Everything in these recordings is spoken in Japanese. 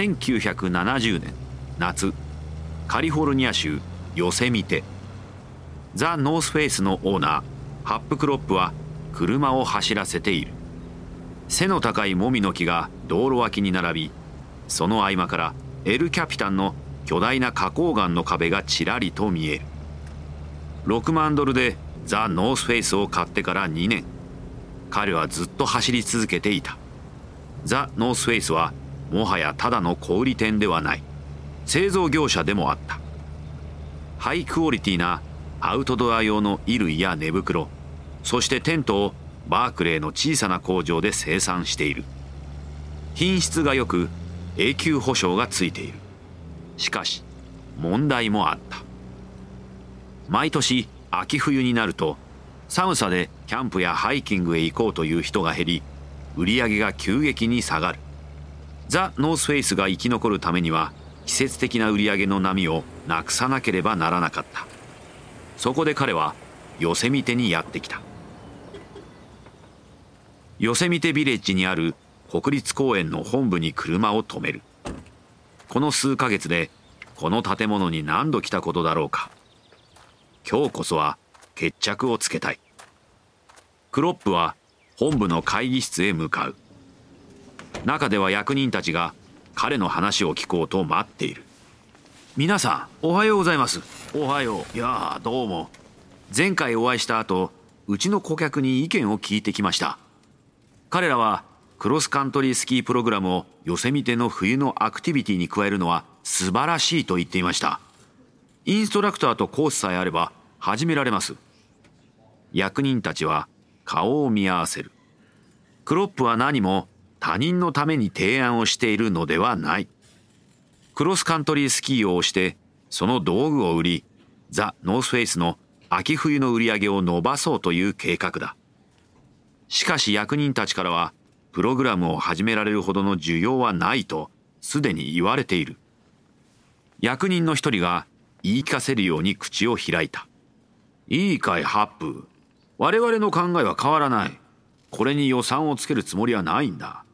1970年夏カリフォルニア州ヨセミテ。ザ・ノースフェイスのオーナーハップクロップは車を走らせている。背の高いモミの木が道路脇に並びその合間からエル・キャピタンの巨大な花崗岩の壁がちらりと見える。6万ドルでザ・ノースフェイスを買ってから2年。彼はずっと走り続けていた。ザ・ノースフェイスはもはやただの小売店ではない。製造業者でもあった。ハイクオリティなアウトドア用の衣類や寝袋そしてテントをバークレーの小さな工場で生産している。品質が良く永久保証がついている。しかし問題もあった。毎年秋冬になると寒さでキャンプやハイキングへ行こうという人が減り売り上げが急激に下がる。ザ・ノースフェイスが生き残るためには季節的な売り上げの波をなくさなければならなかった。そこで彼はヨセミテにやってきた。ヨセミテビレッジにある国立公園の本部に車を止める。この数ヶ月でこの建物に何度来たことだろうか。今日こそは決着をつけたい。クロップは本部の会議室へ向かう。中では役人たちが彼の話を聞こうと待っている。皆さんおはようございます。おはよう。いやどうも。前回お会いした後うちの顧客に意見を聞いてきました。彼らはクロスカントリースキープログラムをヨセミテの冬のアクティビティに加えるのは素晴らしいと言っていました。インストラクターとコースさえあれば始められます。役人たちは顔を見合わせる。クロップは何も他人のために提案をしているのではない。クロスカントリースキーを押してその道具を売りザ・ノースフェイスの秋冬の売り上げを伸ばそうという計画だ。しかし役人たちからはプログラムを始められるほどの需要はないとすでに言われている。役人の一人が言い聞かせるように口を開いた。いいかいハップ我々の考えは変わらない。これに予算をつけるつもりはないんだ。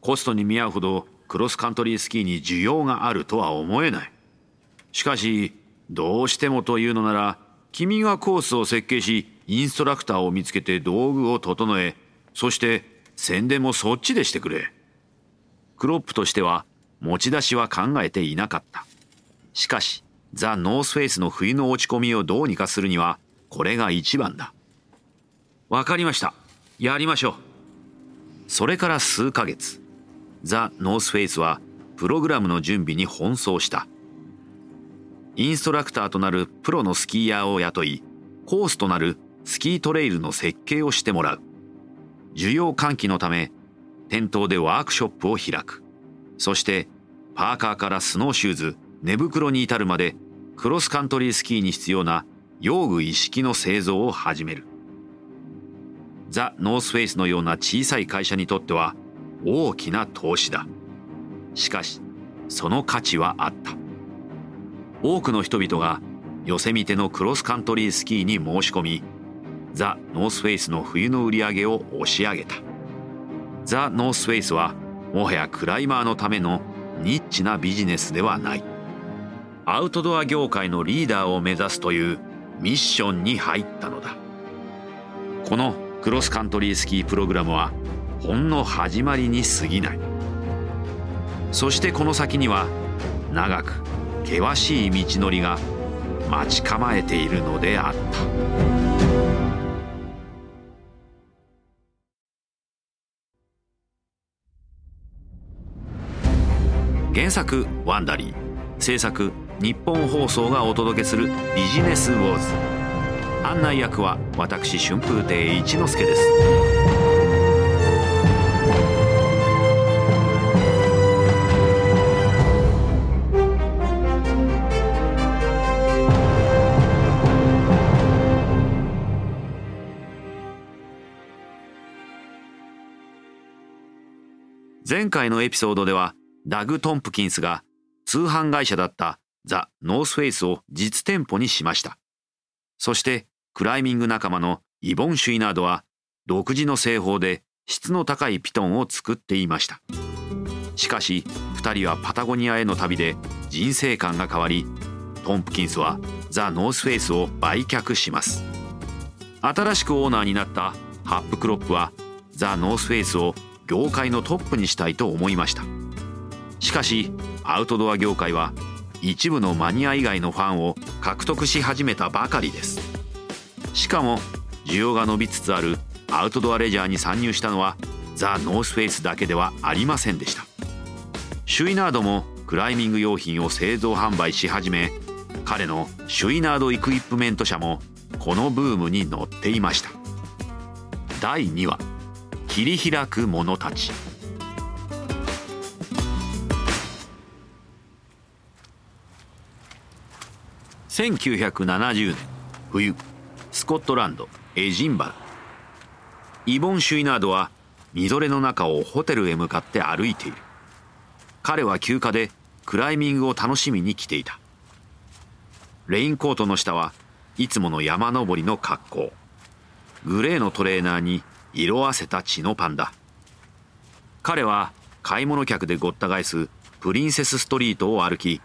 コストに見合うほどクロスカントリースキーに需要があるとは思えない。しかしどうしてもというのなら君がコースを設計しインストラクターを見つけて道具を整えそして宣伝もそっちでしてくれ。クロップとしては持ち出しは考えていなかった。しかしザ・ノースフェイスの冬の落ち込みをどうにかするにはこれが一番だ。わかりました。やりましょう。それから数ヶ月。ザ・ノースフェイスはプログラムの準備に奔走した。インストラクターとなるプロのスキーヤーを雇いコースとなるスキートレイルの設計をしてもらう。需要喚起のため店頭でワークショップを開く。そしてパーカーからスノーシューズ寝袋に至るまでクロスカントリースキーに必要な用具一式の製造を始める。ザ・ノースフェイスのような小さい会社にとっては大きな投資だ。しかしその価値はあった。多くの人々がヨセミテのクロスカントリースキーに申し込みザ・ノースフェイスの冬の売り上げを押し上げた。ザ・ノースフェイスはもはやクライマーのためのニッチなビジネスではない。アウトドア業界のリーダーを目指すというミッションに入ったのだ。このクロスカントリースキープログラムはほんの始まりに過ぎない。そしてこの先には長く険しい道のりが待ち構えているのであった。原作「ワンダリー」制作日本放送がお届けする「ビジネスウォーズ」案内役は私春風亭一之輔です。前回のエピソードではダグ・トンプキンスが通販会社だったザ・ノースフェイスを実店舗にしました。そしてクライミング仲間のイボン・シュイナードは独自の製法で質の高いピトンを作っていました。しかし2人はパタゴニアへの旅で人生観が変わりトンプキンスはザ・ノースフェイスを売却します新しくオーナーになったハップクロップはザ・ノースフェイスを業界のトップにしたいと思いました。しかしアウトドア業界は一部のマニア以外のファンを獲得し始めたばかりです。しかも需要が伸びつつあるアウトドアレジャーに参入したのはザ・ノースフェイスだけではありませんでした。シュイナードもクライミング用品を製造販売し始め彼のシュイナードイクイプメント社もこのブームに乗っていました。第2話。切り開く者たち。1970年冬スコットランドエジンバル。イボン・シュイナードはみぞれの中をホテルへ向かって歩いている。彼は休暇でクライミングを楽しみに来ていた。レインコートの下はいつもの山登りの格好。グレーのトレーナーに色あせた血のパンダ彼は買い物客でごった返すプリンセスストリートを歩き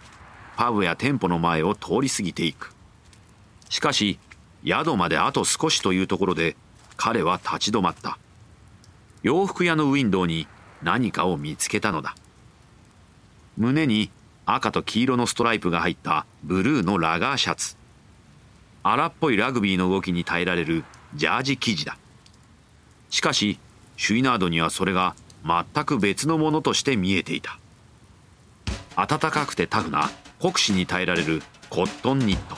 パブや店舗の前を通り過ぎていく。しかし宿まであと少しというところで彼は立ち止まった。洋服屋のウィンドウに何かを見つけたのだ。胸に赤と黄色のストライプが入ったブルーのラガーシャツ。荒っぽいラグビーの動きに耐えられるジャージ生地だ。しかしシュイナードにはそれが全く別のものとして見えていた。暖かくてタフな酷使に耐えられるコットンニット。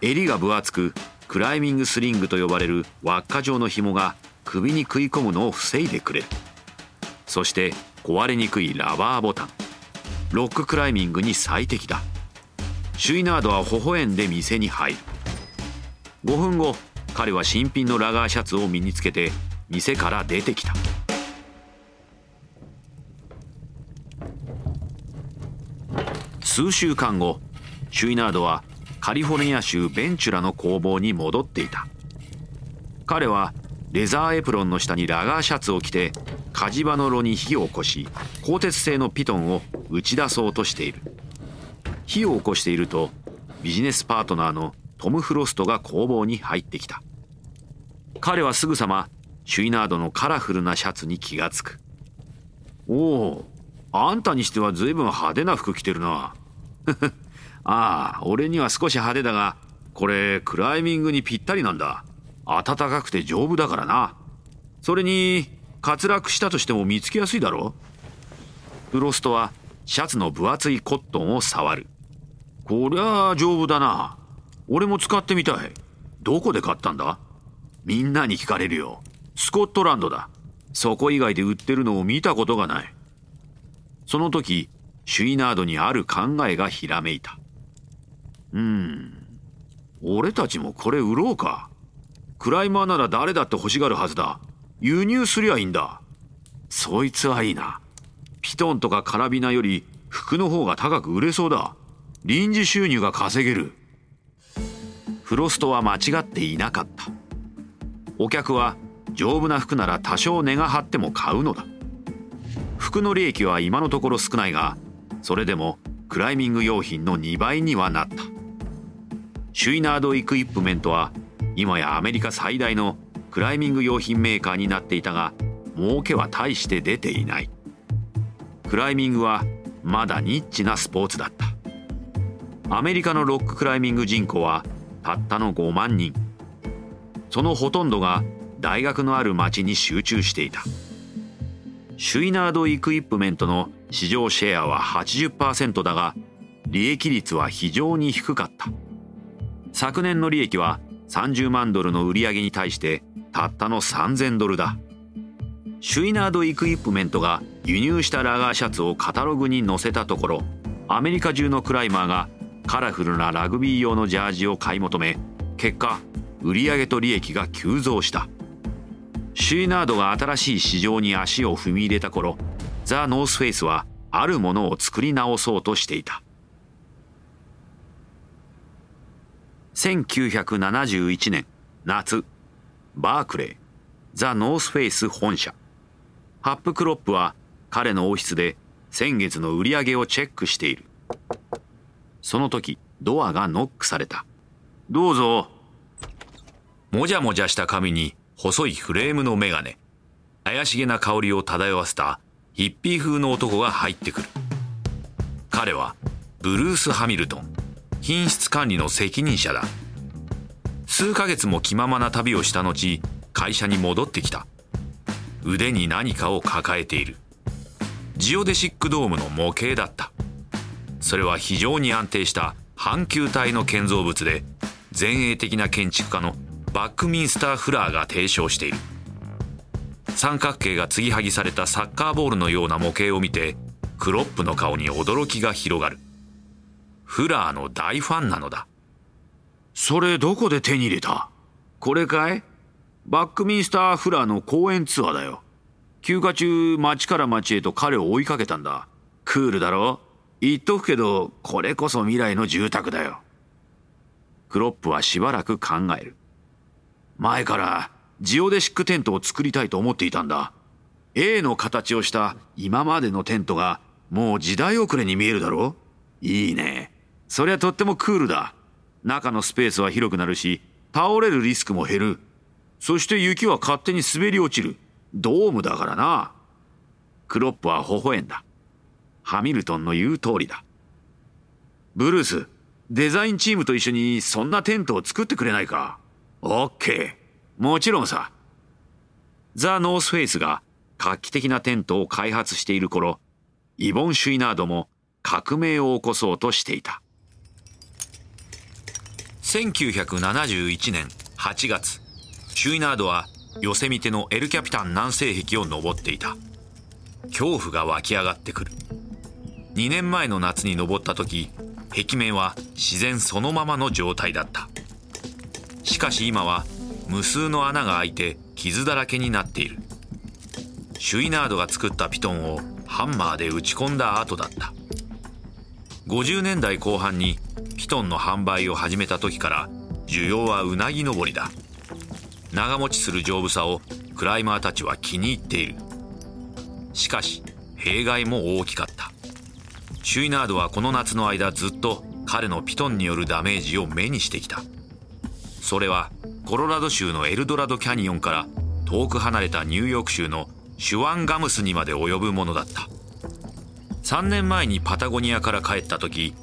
襟が分厚くクライミングスリングと呼ばれる輪っか状の紐が首に食い込むのを防いでくれる。そして壊れにくいラバーボタン。ロッククライミングに最適だ。シュイナードは微笑んで店に入る。5分後彼は新品のラガーシャツを身につけて店から出てきた。数週間後シュイナードはカリフォルニア州ベンチュラの工房に戻っていた。彼はレザーエプロンの下にラガーシャツを着て火事場の炉に火を起こし鋼鉄製のピトンを打ち出そうとしている。火を起こしているとビジネスパートナーのトム・フロストが工房に入ってきた。彼はすぐさまシュイナードのカラフルなシャツに気がつく。おおあんたにしては随分派手な服着てるな。ああ俺には少し派手だがこれクライミングにぴったりなんだ。暖かくて丈夫だからな。それに滑落したとしても見つけやすいだろ。フロストはシャツの分厚いコットンを触る。こりゃあ丈夫だな。俺も使ってみたい。どこで買ったんだ？みんなに聞かれるよ。スコットランドだ。そこ以外で売ってるのを見たことがない。その時シュイナードにある考えがひらめいた。うん。俺たちもこれ売ろうか。クライマーなら誰だって欲しがるはずだ。輸入すりゃいいんだ。そいつはいいな。ピトンとかカラビナより服の方が高く売れそうだ。臨時収入が稼げる。フロストは間違っていなかった。お客は丈夫な服なら多少値が張っても買うのだ。服の利益は今のところ少ないがそれでもクライミング用品の2倍にはなった。シュイナード・イクイップメントは今やアメリカ最大のクライミング用品メーカーになっていたが儲けは大して出ていない。クライミングはまだニッチなスポーツだった。アメリカのロッククライミング人口はたったの5万人。そのほとんどが大学のある町に集中していた。シュイナード・イクイップメントの市場シェアは80%だが利益率は非常に低かった。昨年の利益は30万ドルの売り上げに対してたったの3000ドルだ。シュイナード・イクイップメントが輸入したラガーシャツをカタログに載せたところアメリカ中のクライマーがカラフルなラグビー用のジャージを買い求め結果売上と利益が急増した。シュイナードが新しい市場に足を踏み入れた頃ザ・ノースフェイスはあるものを作り直そうとしていた1971年夏バークレーザ・ノースフェイス本社ハップクロップは彼のオフィスで先月の売り上げをチェックしている。その時、ドアがノックされた。どうぞ。もじゃもじゃした髪に細いフレームのメガネ。怪しげな香りを漂わせたヒッピー風の男が入ってくる。彼はブルース・ハミルトン、品質管理の責任者だ。数ヶ月も気ままな旅をした後、会社に戻ってきた。腕に何かを抱えている。ジオデシックドームの模型だった。それは非常に安定した半球体の建造物で、前衛的な建築家のバックミンスター・フラーが提唱している。三角形が継ぎはぎされたサッカーボールのような模型を見て、クロップの顔に驚きが広がる。フラーの大ファンなのだ。それどこで手に入れた？これかい？バックミンスター・フラーの公演ツアーだよ。休暇中、町から町へと彼を追いかけたんだ。クールだろ？言っとくけど、これこそ未来の住宅だよ。クロップはしばらく考える。前からジオデシックテントを作りたいと思っていたんだ。A の形をした今までのテントがもう時代遅れに見えるだろいいね。そりゃとってもクールだ。中のスペースは広くなるし、倒れるリスクも減る。そして雪は勝手に滑り落ちる。ドームだからな。クロップは微笑んだ。ハミルトンの言う通りだ。ブルース、デザインチームと一緒にそんなテントを作ってくれないか？オッケー。もちろんさ。ザ・ノースフェイスが画期的なテントを開発している頃、イボン・シュイナードも革命を起こそうとしていた。1971年8月、シュイナードはヨセミテのエルキャピタン南西壁を登っていた。恐怖が湧き上がってくる。2年前の夏に登った時、壁面は自然そのままの状態だった。しかし今は無数の穴が開いて傷だらけになっている。シュイナードが作ったピトンをハンマーで打ち込んだ後だった。50年代後半にピトンの販売を始めた時から需要はうなぎ登りだ。長持ちする丈夫さをクライマーたちは気に入っている。しかし弊害も大きかった。シュイナードはこの夏の間ずっと彼のピトンによるダメージを目にしてきた。それはコロラド州のエルドラドキャニオンから遠く離れたニューヨーク州のシュワンガムスにまで及ぶものだった。3年前にパタゴニアから帰った時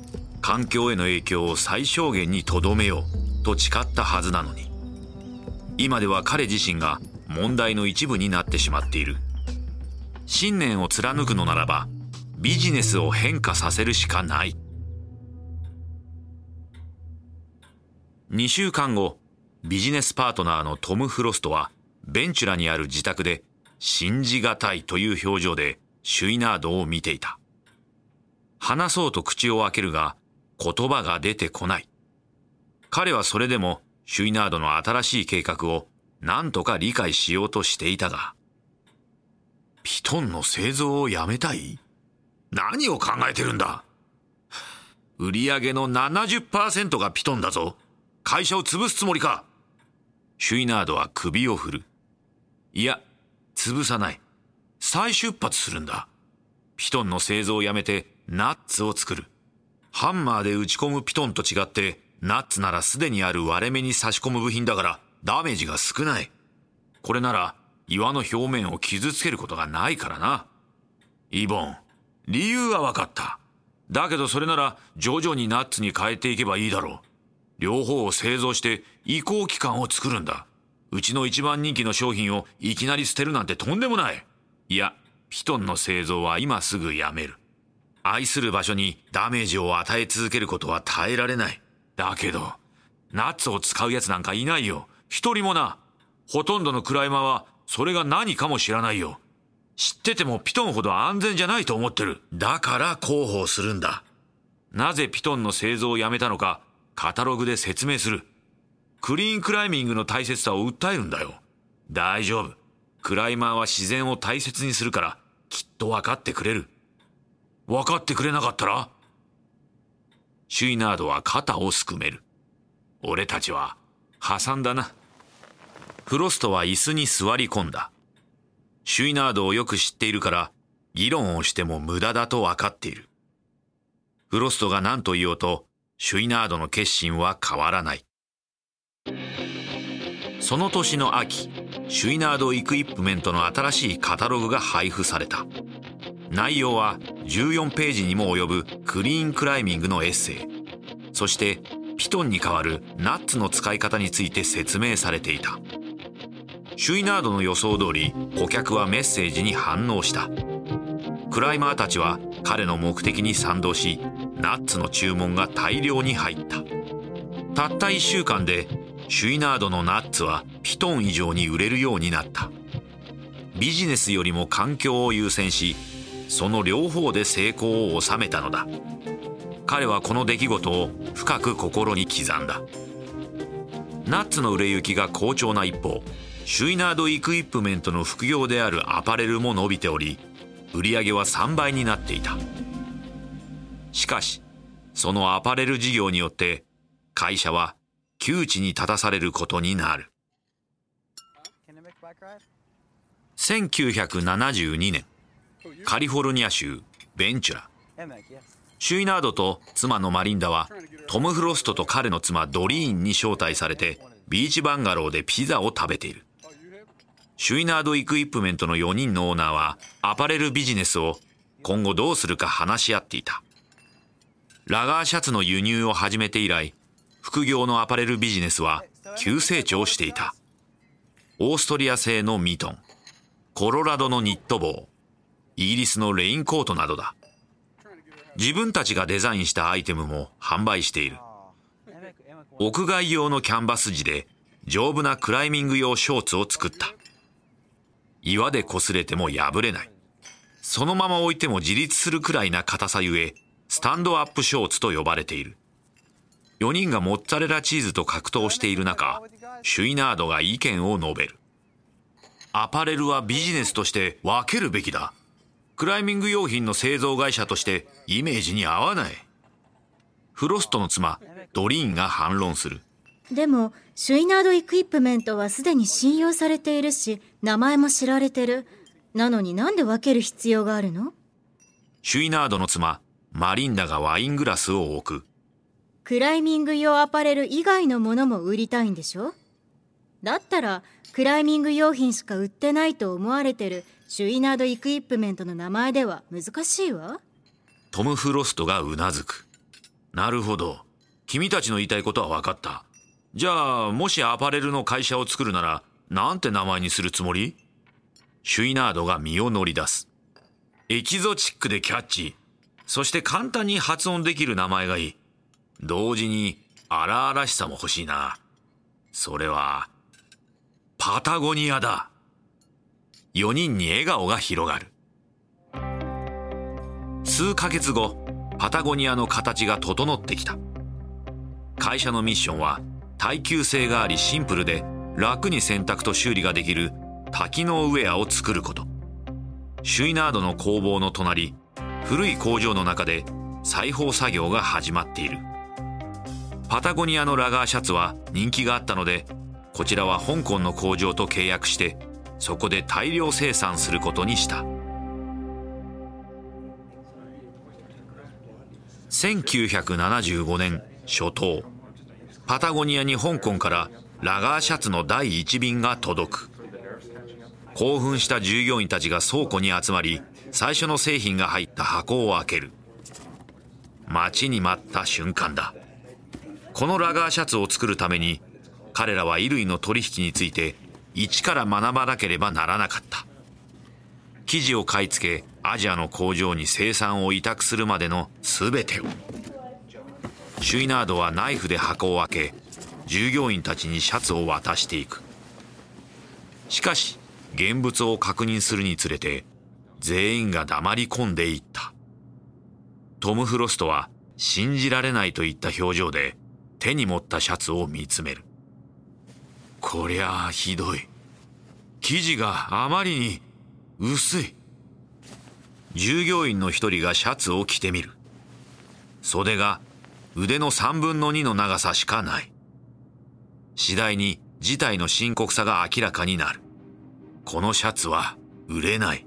環境への影響を最小限にとどめようと誓ったはずなのに。今では彼自身が問題の一部になってしまっている。信念を貫くのならばビジネスを変化させるしかない。2週間後ビジネスパートナーのトム・フロストは、ベンチュラにある自宅で、信じがたいという表情で、シュイナードを見ていた。話そうと口を開けるが、言葉が出てこない。彼はそれでも、シュイナードの新しい計画を、何とか理解しようとしていたが、ピトンの製造をやめたい？何を考えてるんだ？売上の70%がピトンだぞ。会社を潰すつもりかシュイナードは首を振る。いや、潰さない。再出発するんだ。ピトンの製造をやめてナッツを作る。ハンマーで打ち込むピトンと違って、ナッツならすでにある割れ目に差し込む部品だからダメージが少ない。これなら岩の表面を傷つけることがないからな。イボン、理由は分かった。だけどそれなら徐々にナッツに変えていけばいいだろう。両方を製造して移行期間を作るんだ。うちの一番人気の商品をいきなり捨てるなんてとんでもない。いや、ピトンの製造は今すぐやめる。愛する場所にダメージを与え続けることは耐えられない。だけど、ナッツを使う奴なんかいないよ。一人もな。ほとんどのクライマーはそれが何かも知らないよ。知っててもピトンほど安全じゃないと思ってる。だから広報するんだ。なぜピトンの製造をやめたのかカタログで説明する。クリーンクライミングの大切さを訴えるんだよ。大丈夫。クライマーは自然を大切にするから、きっと分かってくれる。分かってくれなかったらシュイナードは肩をすくめる。俺たちは、破産だな。フロストは椅子に座り込んだ。シュイナードをよく知っているから、議論をしても無駄だと分かっている。フロストが何と言おうと、シュイナードの決心は変わらない。その年の秋、シュイナード・イクイップメントの新しいカタログが配布された。内容は14ページにも及ぶクリーンクライミングのエッセイ。そしてピトンに代わるナッツの使い方について説明されていた。シュイナードの予想通り顧客はメッセージに反応した。クライマーたちは彼の目的に賛同し、ナッツの注文が大量に入った。たった1週間でシュイナードのナッツはピトン以上に売れるようになった。ビジネスよりも環境を優先し、その両方で成功を収めたのだ彼はこの出来事を深く心に刻んだナッツの売れ行きが好調な一方シュイナード・イクイップメントの副業であるアパレルも伸びており売り上げは3倍になっていた。しかしそのアパレル事業によって会社は窮地に立たされることになる。1972年カリフォルニア州ベンチュラ。シュイナードと妻のマリンダはトム・フロストと彼の妻ドリーンに招待されてビーチバンガローでピザを食べている。シュイナード・イクイップメントの4人のオーナーはアパレルビジネスを今後どうするか話し合っていたラガーシャツの輸入を始めて以来副業のアパレルビジネスは急成長していたオーストリア製のミトンコロラドのニット帽イギリスのレインコートなどだ。自分たちがデザインしたアイテムも販売している。屋外用のキャンバス地で丈夫なクライミング用ショーツを作った。岩で擦れても破れない。そのまま置いても自立するくらいな硬さゆえ、スタンドアップショーツと呼ばれている。4人がモッツァレラチーズと格闘している中、シュイナードが意見を述べる。アパレルはビジネスとして分けるべきだ。クライミング用品の製造会社としてイメージに合わない。フロストの妻、ドリーンが反論する。でも、シュイナード・イクイップメントはすでに信用されているし、名前も知られてる。なのになんで分ける必要があるの？シュイナードの妻、マリンダがワイングラスを置く。クライミング用アパレル以外のものも売りたいんでしょ？だったら、クライミング用品しか売ってないと思われてるシュイナード・イクイップメントの名前では難しいわ。トム・フロストがうなずく。なるほど。君たちの言いたいことは分かったじゃあもしアパレルの会社を作るならなんて名前にするつもり？シュイナードが身を乗り出す。エキゾチックでキャッチ。そして簡単に発音できる名前がいい。同時に荒々しさも欲しいな。それはパタゴニアだ。4人に笑顔が広がる。数ヶ月後パタゴニアの形が整ってきた。会社のミッションは耐久性がありシンプルで楽に洗濯と修理ができる多機能ウェアを作ること。シュイナードの工房の隣古い工場の中で裁縫作業が始まっている。パタゴニアのラガーシャツは人気があったのでこちらは香港の工場と契約してそこで大量生産することにした。1975年初頭。パタゴニアに香港からラガーシャツの第1便が届く。興奮した従業員たちが倉庫に集まり最初の製品が入った箱を開ける。待ちに待った瞬間だ。このラガーシャツを作るために彼らは衣類の取引について一から学ばなければならなかった。生地を買い付けアジアの工場に生産を委託するまでの全てを。シュイナードはナイフで箱を開け従業員たちにシャツを渡していくしかし現物を確認するにつれて全員が黙り込んでいったトム・フロストは信じられないといった表情で手に持ったシャツを見つめるこりゃあひどい。生地があまりに薄い。従業員の一人がシャツを着てみる。袖が腕の三分の二の長さしかない。次第に事態の深刻さが明らかになる。このシャツは売れない。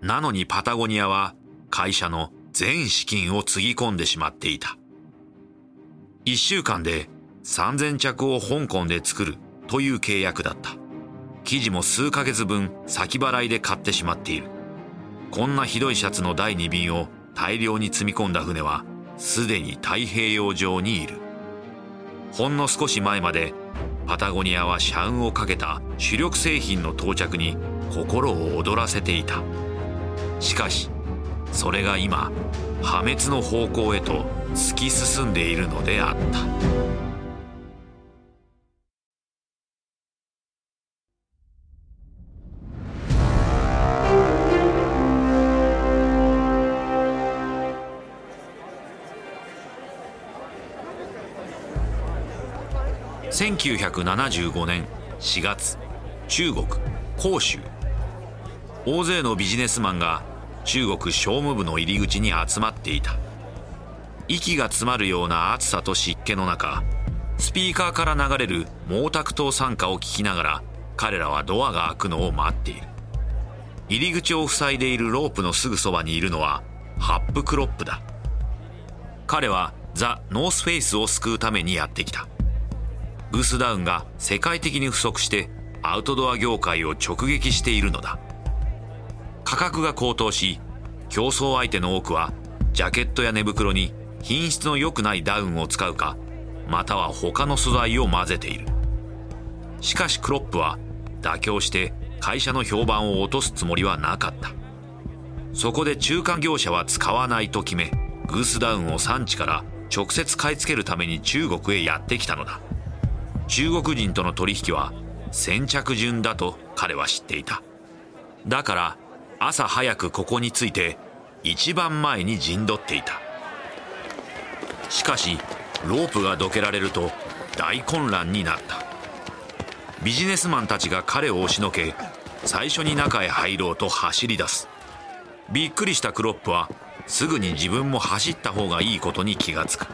なのにパタゴニアは会社の全資金をつぎ込んでしまっていた。1週間で3000着を香港で作るという契約だった。生地も数ヶ月分先払いで買ってしまっている。こんなひどいシャツの第2便を大量に積み込んだ船はすでに太平洋上にいる。ほんの少し前までパタゴニアは社運をかけた主力製品の到着に心を躍らせていた。しかしそれが今破滅の方向へと突き進んでいるのであった1975年4月中国広州。大勢のビジネスマンが中国商務部の入り口に集まっていた。息が詰まるような暑さと湿気の中スピーカーから流れる毛沢東参加を聞きながら彼らはドアが開くのを待っている。入り口を塞いでいるロープのすぐそばにいるのはハップクロップだ。彼はザ・ノースフェイスを救うためにやってきた。グースダウンが世界的に不足してアウトドア業界を直撃しているのだ。価格が高騰し競争相手の多くはジャケットや寝袋に品質の良くないダウンを使うかまたは他の素材を混ぜている。しかしクロップは妥協して会社の評判を落とすつもりはなかった。そこで中間業者は使わないと決めグースダウンを産地から直接買い付けるために中国へやってきたのだ。中国人との取引は先着順だと彼は知っていた。だから朝早くここに着いて一番前に陣取っていた。しかしロープがどけられると大混乱になった。ビジネスマンたちが彼を押しのけ最初に中へ入ろうと走り出す。びっくりしたクロップはすぐに自分も走った方がいいことに気がつく。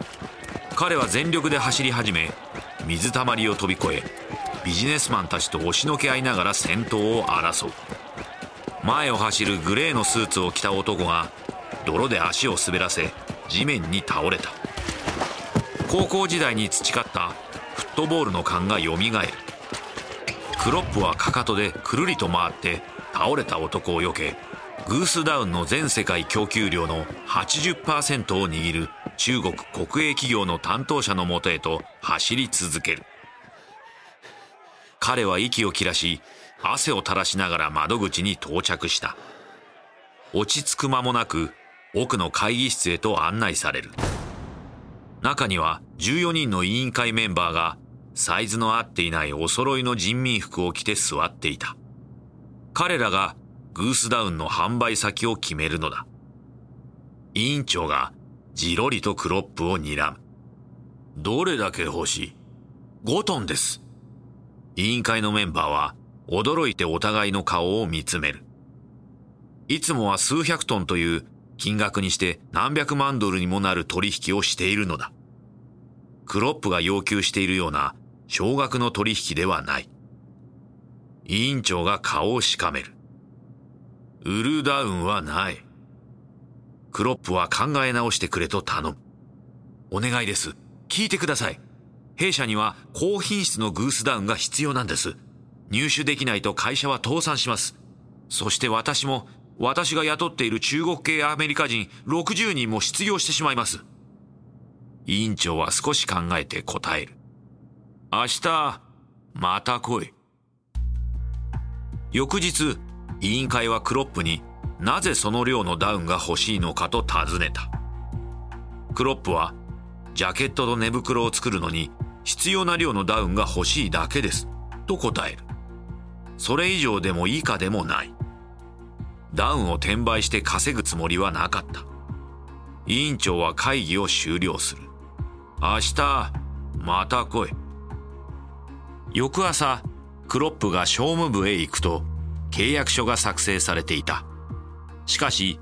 彼は全力で走り始め水たまりを飛び越えビジネスマンたちと押しのけ合いながら先頭を争う。前を走るグレーのスーツを着た男が泥で足を滑らせ地面に倒れた。高校時代に培ったフットボールの勘がよみがえる。クロップはかかとでくるりと回って倒れた男を避けグースダウンの全世界供給量の80%を握る中国国営企業の担当者のもとへと走り続ける彼は息を切らし汗を垂らしながら窓口に到着した。落ち着く間もなく奥の会議室へと案内される。中には14人の委員会メンバーがサイズの合っていないお揃いの人民服を着て座っていた。彼らがグースダウンの販売先を決めるのだ。委員長がじろりとクロップを睨む。どれだけ欲しい ?5 トンです。委員会のメンバーは驚いてお互いの顔を見つめる。いつもは数百トンという金額にして何百万ドルにもなる取引をしているのだ。クロップが要求しているような少額の取引ではない。委員長が顔をしかめる。売るダウンはない。クロップは考え直してくれと頼む。お願いです。聞いてください。弊社には高品質のグースダウンが必要なんです。入手できないと会社は倒産します。そして私も、私が雇っている中国系アメリカ人60人も失業してしまいます。委員長は少し考えて答える。明日、また来い。翌日、委員会はクロップになぜその量のダウンが欲しいのかと尋ねた。クロップは、ジャケットと寝袋を作るのに必要な量のダウンが欲しいだけです。と答える。それ以上でも以下でもない。ダウンを転売して稼ぐつもりはなかった。委員長は会議を終了する。明日、また来い。翌朝、クロップが商務部へ行くと、契約書が作成されていた。しかし、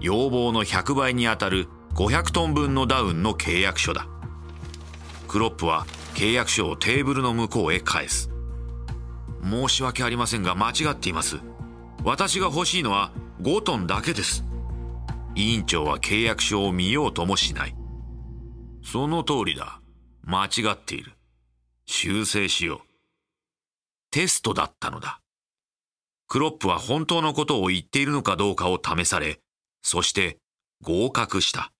要望の100倍にあたる500トン分のダウンの契約書だ。クロップは契約書をテーブルの向こうへ返す。申し訳ありませんが間違っています。私が欲しいのは5トンだけです委員長は契約書を見ようともしないその通りだ間違っている修正しようテストだったのだクロップは本当のことを言っているのかどうかを試されそして合格した。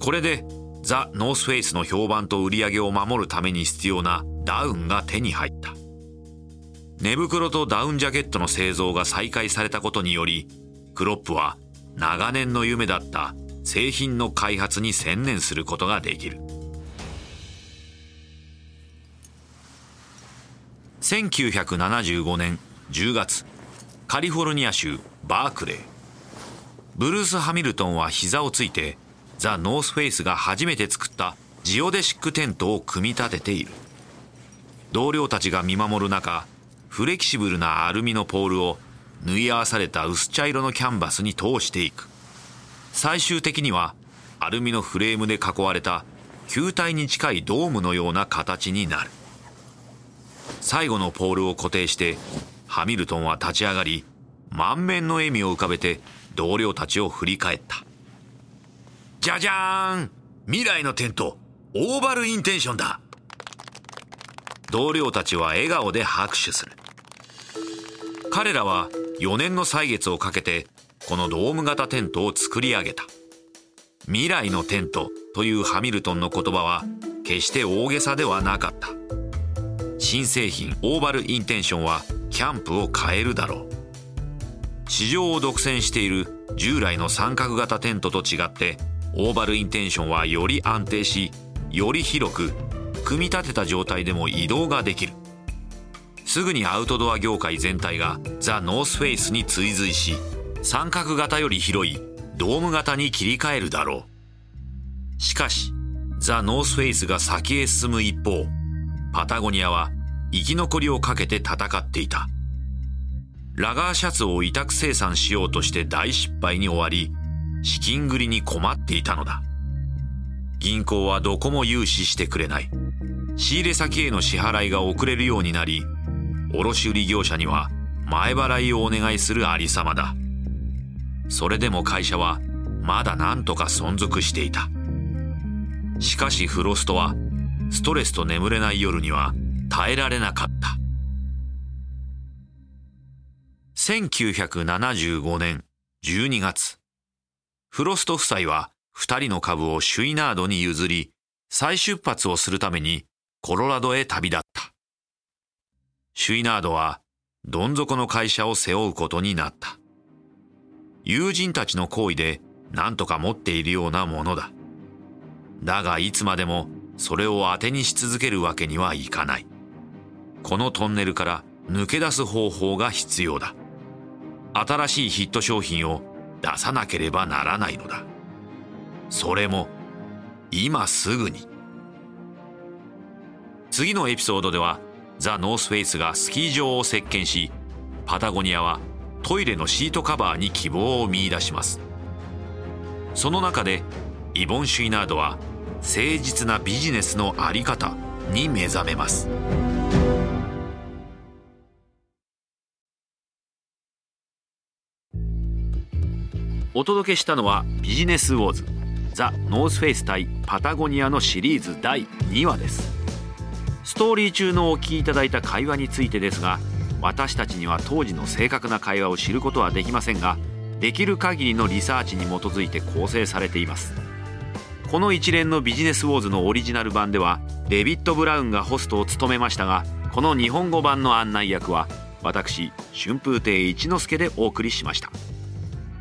これでザ・ノースフェイスの評判と売り上げを守るために必要なダウンが手に入った。寝袋とダウンジャケットの製造が再開されたことによりクロップは長年の夢だった製品の開発に専念することができる。1975年10月カリフォルニア州バークレー。ブルース・ハミルトンは膝をついてザ・ノースフェイスが初めて作ったジオデシックテントを組み立てている。同僚たちが見守る中フレキシブルなアルミのポールを縫い合わされた薄茶色のキャンバスに通していく。最終的にはアルミのフレームで囲われた球体に近いドームのような形になる。最後のポールを固定してハミルトンは立ち上がり満面の笑みを浮かべて同僚たちを振り返った。じゃじゃーん未来のテントオーバルインテンションだ！同僚たちは笑顔で拍手する。彼らは4年の歳月をかけてこのドーム型テントを作り上げた。未来のテントというハミルトンの言葉は決して大げさではなかった。新製品オーバルインテンションはキャンプを変えるだろう。市場を独占している従来の三角型テントと違ってオーバルインテンションはより安定しより広く組み立てた状態でも移動ができる。すぐにアウトドア業界全体がザ・ノースフェイスに追随し三角型より広いドーム型に切り替えるだろう。しかしザ・ノースフェイスが先へ進む一方パタゴニアは生き残りをかけて戦っていた。ラガーシャツを委託生産しようとして大失敗に終わり資金繰りに困っていたのだ。銀行はどこも融資してくれない。仕入れ先への支払いが遅れるようになり卸売業者には前払いをお願いするありさまだ。それでも会社はまだ何とか存続していた。しかしフロストはストレスと眠れない夜には耐えられなかった1975年12月フロスト夫妻は二人の株をシュイナードに譲り再出発をするためにコロラドへ旅立った。シュイナードはどん底の会社を背負うことになった。友人たちの行為で何とか持っているようなものだ。だがいつまでもそれを当てにし続けるわけにはいかない。このトンネルから抜け出す方法が必要だ。新しいヒット商品を出さなければならないのだ。それも今すぐに。次のエピソードではザ・ノースフェイスがスキー場を席巻しパタゴニアはトイレのシートカバーに希望を見いだしますその中でイボン・シュイナードは誠実なビジネスの在り方に目覚めますお届けしたのはビジネスウォーズザ・ノースフェイス対パタゴニアのシリーズ第2話です。ストーリー中のお聞きいただいた会話についてですが私たちには当時の正確な会話を知ることはできませんができる限りのリサーチに基づいて構成されています。この一連のビジネスウォーズのオリジナル版ではデビッド・ブラウンがホストを務めましたがこの日本語版の案内役は私春風亭一之輔でお送りしました。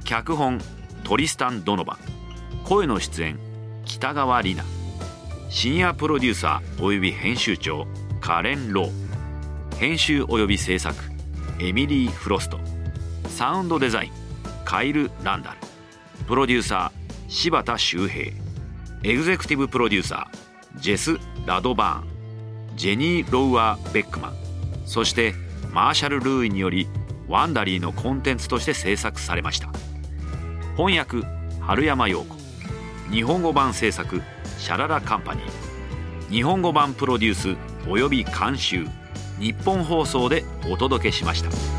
脚本トリスタン・ドノバ。声の出演北川里奈。シニアプロデューサー及び編集長カレン・ロー編集及び制作エミリー・フロスト。サウンドデザインカイル・ランダル。プロデューサー柴田修平。エグゼクティブプロデューサージェス・ラドバーン。ジェニー・ロウアー・ベックマン。そしてマーシャル・ルーイによりワンダリーのコンテンツとして制作されました。翻訳春山陽子。日本語版制作シャララカンパニー。日本語版プロデュースおよび監修。ニッポン放送でお届けしました。